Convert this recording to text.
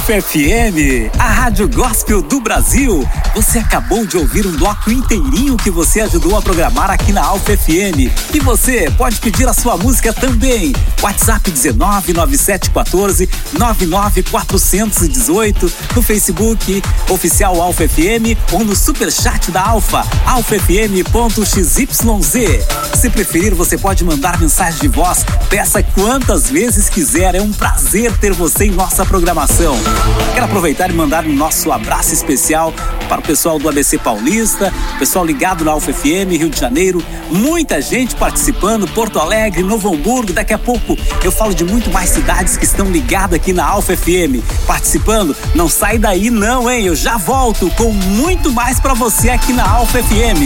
Alfa FM, a rádio gospel do Brasil. Você acabou de ouvir um bloco inteirinho que você ajudou a programar aqui na Alfa FM. E você pode pedir a sua música também. WhatsApp 19 9714 99418 no Facebook oficial Alfa FM ou no superchat da Alfa, alfafm.xyz. Se preferir, você pode mandar mensagem de voz. Peça quantas vezes quiser. É um prazer ter você em nossa programação. Quero aproveitar e mandar um nosso abraço especial para o pessoal do ABC Paulista, pessoal ligado na Alfa FM, Rio de Janeiro, muita gente participando, Porto Alegre, Novo Hamburgo, daqui a pouco eu falo de muito mais cidades que estão ligadas aqui na Alfa FM, participando. Não sai daí não, hein? Eu já volto com muito mais para você aqui na Alfa FM.